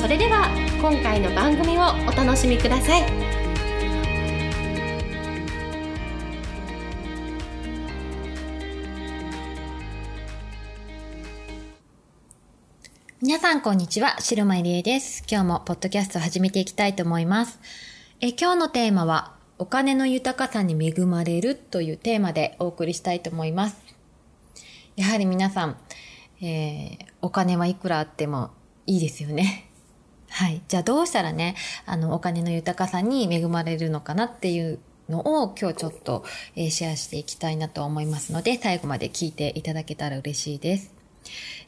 それでは今回の番組をお楽しみください皆さんこんにちは、白間入江です。今日もポッドキャストを始めていきたいと思います。え今日のテーマは、お金の豊かさに恵まれるというテーマでお送りしたいと思います。やはり皆さん、えー、お金はいくらあってもいいですよね。はい。じゃあどうしたらね、あの、お金の豊かさに恵まれるのかなっていうのを今日ちょっと、え、シェアしていきたいなと思いますので、最後まで聞いていただけたら嬉しいです。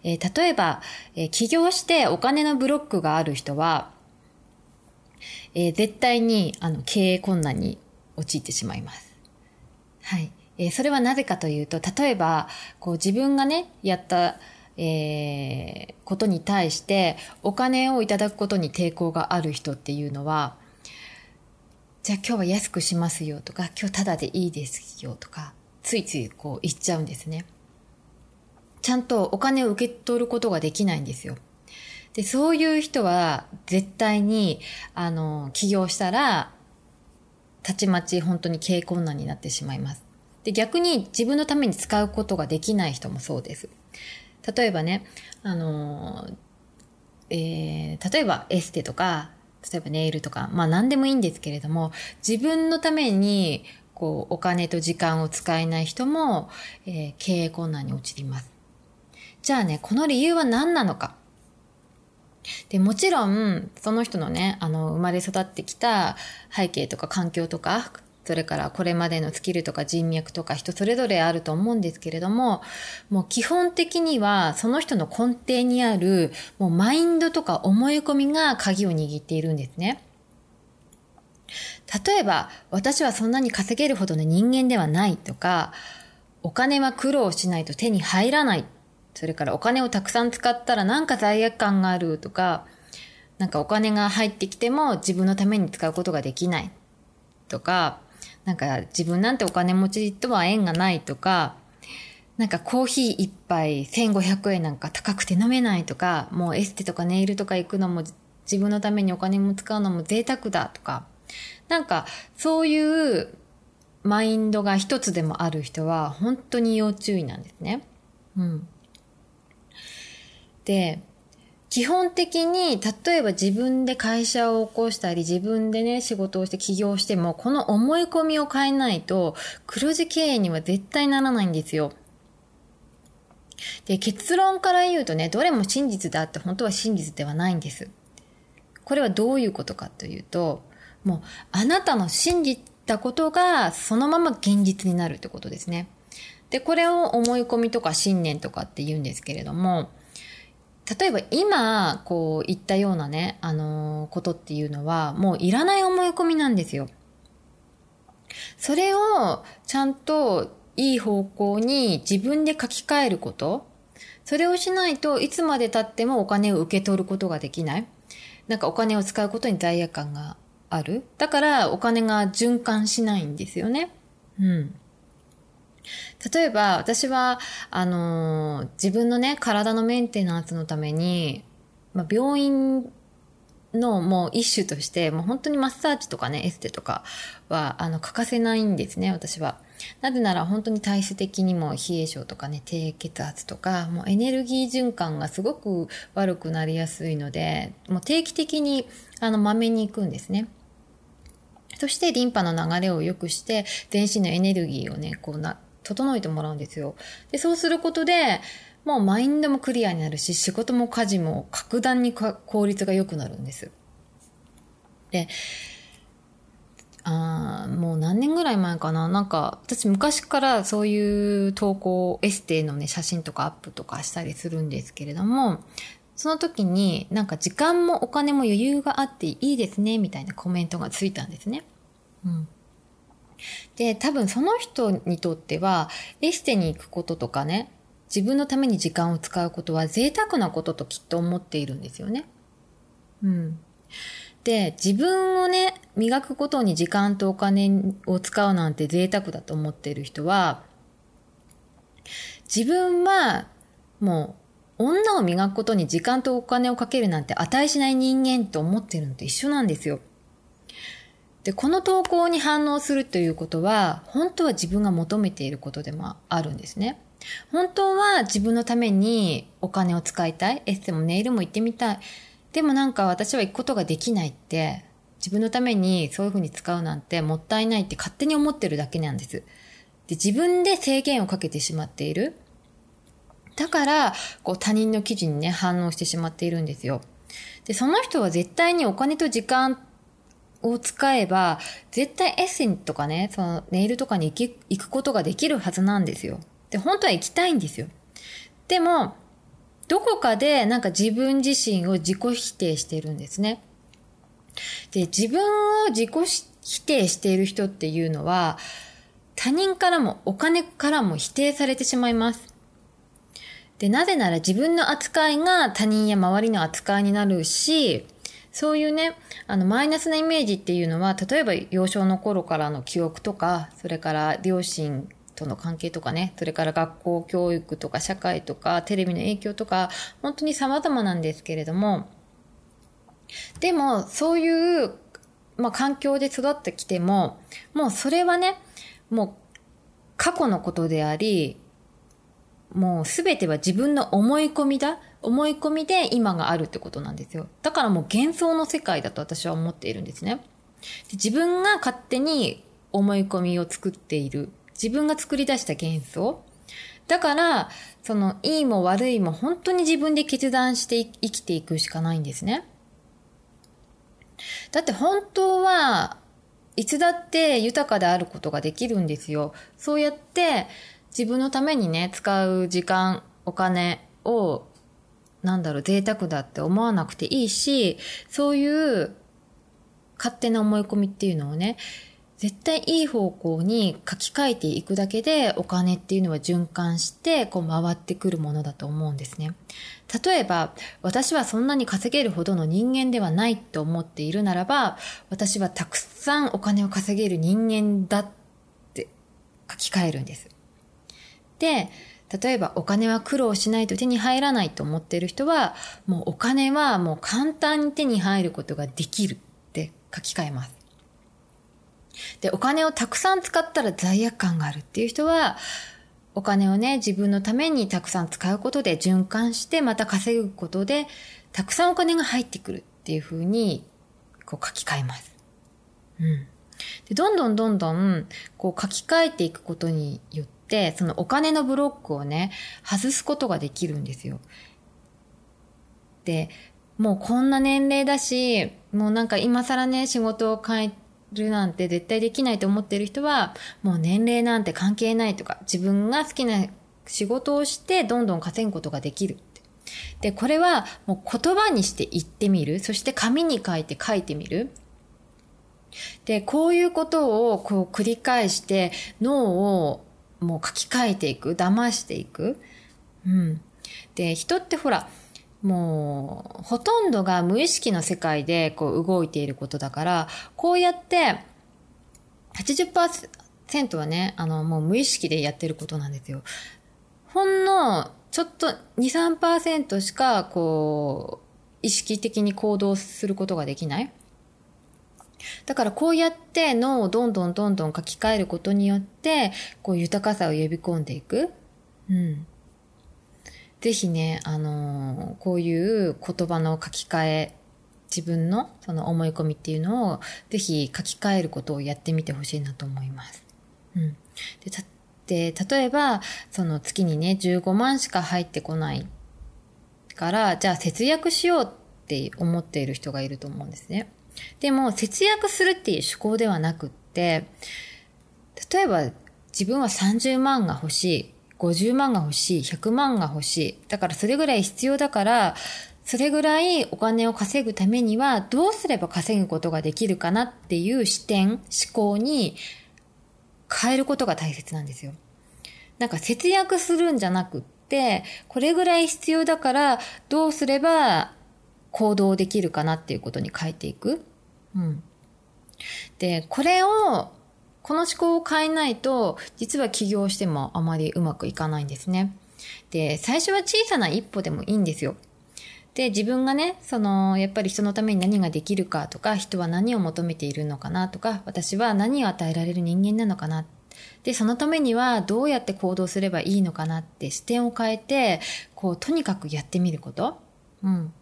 えー、例えば、えー、起業してお金のブロックがある人は、えー、絶対にあの経営困難に陥ってしまいます。はい。えー、それはなぜかというと、例えば、こう自分がね、やった、えー、ことに対してお金をいただくことに抵抗がある人っていうのは、じゃあ今日は安くしますよとか、今日ただでいいですよとか、ついついこう言っちゃうんですね。ちゃんとお金を受け取ることができないんですよ。で、そういう人は絶対に、あの、起業したら、たちまち本当に経営困難になってしまいます。で、逆に自分のために使うことができない人もそうです。例えばね、あの、えー、例えばエステとか、例えばネイルとか、まあ何でもいいんですけれども、自分のために、こう、お金と時間を使えない人も、えー、経営困難に陥ります。じゃあね、この理由は何なのか。で、もちろん、その人のね、あの、生まれ育ってきた背景とか環境とか、それからこれまでのスキルとか人脈とか人それぞれあると思うんですけれども、もう基本的にはその人の根底にあるもうマインドとか思い込みが鍵を握っているんですね。例えば、私はそんなに稼げるほどの人間ではないとか、お金は苦労しないと手に入らない。それからお金をたくさん使ったらなんか罪悪感があるとか、なんかお金が入ってきても自分のために使うことができないとか、なんか自分なんてお金持ちとは縁がないとか、なんかコーヒー一杯1500円なんか高くて飲めないとか、もうエステとかネイルとか行くのも自分のためにお金も使うのも贅沢だとか、なんかそういうマインドが一つでもある人は本当に要注意なんですね。うん。で、基本的に、例えば自分で会社を起こしたり、自分でね、仕事をして起業しても、この思い込みを変えないと、黒字経営には絶対ならないんですよ。で、結論から言うとね、どれも真実だって本当は真実ではないんです。これはどういうことかというと、もう、あなたの信じたことが、そのまま現実になるってことですね。で、これを思い込みとか信念とかって言うんですけれども、例えば今、こう言ったようなね、あのー、ことっていうのは、もういらない思い込みなんですよ。それをちゃんといい方向に自分で書き換えること。それをしないといつまで経ってもお金を受け取ることができない。なんかお金を使うことに罪悪感がある。だからお金が循環しないんですよね。うん。例えば、私は、あのー、自分のね、体のメンテナンスのために、まあ、病院のもう一種として、もう本当にマッサージとかね、エステとかは、あの、欠かせないんですね、私は。なぜなら本当に体質的にも冷え性とかね、低血圧とか、もうエネルギー循環がすごく悪くなりやすいので、もう定期的に、あの、まめに行くんですね。そしてリンパの流れを良くして、全身のエネルギーをね、こうな、整えてもらうんですよ。で、そうすることで、もうマインドもクリアになるし、仕事も家事も格段に効率が良くなるんです。で、あもう何年ぐらい前かな？なんか、私昔からそういう投稿、エステのね、写真とかアップとかしたりするんですけれども、その時になんか時間もお金も余裕があっていいですねみたいなコメントがついたんですね。うん。で、多分その人にとってはエステに行くこととかね、自分のために時間を使うことは贅沢なことときっと思っているんですよね。うん。で、自分をね、磨くことに時間とお金を使うなんて贅沢だと思っている人は、自分はもう女を磨くことに時間とお金をかけるなんて値しない人間と思ってるのと一緒なんですよ。で、この投稿に反応するということは、本当は自分が求めていることでもあるんですね。本当は自分のためにお金を使いたい。エステもネイルも行ってみたい。でもなんか私は行くことができないって、自分のためにそういうふうに使うなんてもったいないって勝手に思ってるだけなんです。で自分で制限をかけてしまっている。だから、こう他人の記事にね、反応してしまっているんですよ。で、その人は絶対にお金と時間を使えば、絶対エッセンとかね、そのネイルとかに行き行くことができるはずなんですよ。で、本当は行きたいんですよ。でも、どこかでなんか自分自身を自己否定してるんですね。で、自分を自己否定している人っていうのは、他人からもお金からも否定されてしまいます。で、なぜなら自分の扱いが他人や周りの扱いになるし、そういうね、あの、マイナスなイメージっていうのは、例えば幼少の頃からの記憶とか、それから両親との関係とかね、それから学校教育とか社会とかテレビの影響とか、本当に様々なんですけれども、でも、そういう、まあ、環境で育ってきても、もうそれはね、もう過去のことであり、もうすべては自分の思い込みだ。思い込みで今があるってことなんですよ。だからもう幻想の世界だと私は思っているんですね。で自分が勝手に思い込みを作っている。自分が作り出した幻想。だから、その、いいも悪いも本当に自分で決断して生きていくしかないんですね。だって本当はいつだって豊かであることができるんですよ。そうやって自分のためにね、使う時間、お金を、なんだろう、贅沢だって思わなくていいし、そういう勝手な思い込みっていうのをね、絶対いい方向に書き換えていくだけでお金っていうのは循環してこう回ってくるものだと思うんですね。例えば、私はそんなに稼げるほどの人間ではないと思っているならば、私はたくさんお金を稼げる人間だって書き換えるんです。で、例えばお金は苦労しないと手に入らないと思っている人は、もうお金はもう簡単に手に入ることができるって書き換えます。で、お金をたくさん使ったら罪悪感があるっていう人は、お金をね、自分のためにたくさん使うことで循環して、また稼ぐことで、たくさんお金が入ってくるっていうふうに、こう書き換えます。うん。で、どんどんどんどん、こう書き換えていくことによって、そのお金のブロックをね、外すことができるんですよ。で、もうこんな年齢だし、もうなんか今更ね、仕事を変えるなんて絶対できないと思ってる人は、もう年齢なんて関係ないとか、自分が好きな仕事をしてどんどん稼ぐことができる。で、これはもう言葉にして言ってみる。そして紙に書いて書いてみる。で、こういうことをこう繰り返して脳をもう書き換えていく。騙していく。うん。で、人ってほら、もう、ほとんどが無意識の世界でこう動いていることだから、こうやって、80%はね、あの、もう無意識でやってることなんですよ。ほんの、ちょっと2、3%しか、こう、意識的に行動することができないだからこうやって脳をどんどんどんどん書き換えることによって、こう豊かさを呼び込んでいく。うん。ぜひね、あのー、こういう言葉の書き換え、自分のその思い込みっていうのをぜひ書き換えることをやってみてほしいなと思います。うん。で、たで例えば、その月にね、15万しか入ってこないから、じゃあ節約しようって思っている人がいると思うんですね。でも、節約するっていう思考ではなくって、例えば自分は30万が欲しい。50万が欲しい、100万が欲しい。だからそれぐらい必要だから、それぐらいお金を稼ぐためにはどうすれば稼ぐことができるかなっていう視点、思考に変えることが大切なんですよ。なんか節約するんじゃなくって、これぐらい必要だからどうすれば行動できるかなっていうことに変えていく。うん。で、これを、この思考を変えないと、実は起業してもあまりうまくいかないんですね。で、最初は小さな一歩でもいいんですよ。で、自分がね、その、やっぱり人のために何ができるかとか、人は何を求めているのかなとか、私は何を与えられる人間なのかな。で、そのためにはどうやって行動すればいいのかなって視点を変えて、こう、とにかくやってみること。うん。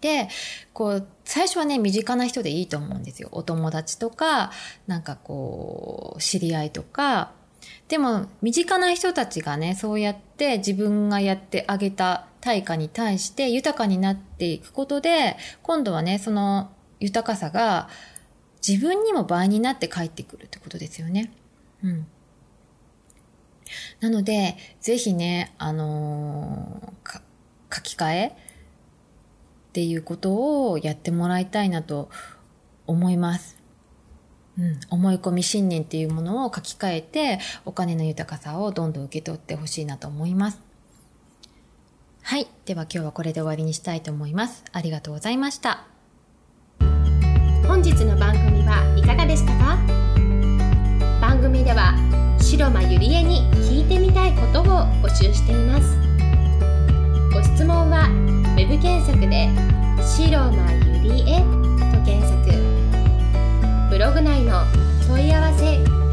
で、こう、最初はね、身近な人でいいと思うんですよ。お友達とか、なんかこう、知り合いとか。でも、身近な人たちがね、そうやって自分がやってあげた対価に対して豊かになっていくことで、今度はね、その豊かさが自分にも倍になって帰ってくるってことですよね。うん。なので、ぜひね、あのー、書き換えっていうことをやってもらいたいなと思います。うん、思い込み信念っていうものを書き換えて、お金の豊かさをどんどん受け取ってほしいなと思います。はい。では今日はこれで終わりにしたいと思います。ありがとうございました。本日の番組はいかがでしたか？番組では白間ゆりえに聞いてみたいことを募集しています。ご質問は web 検索で「白間ゆりえ」と検索。ブログ内の問い合わせ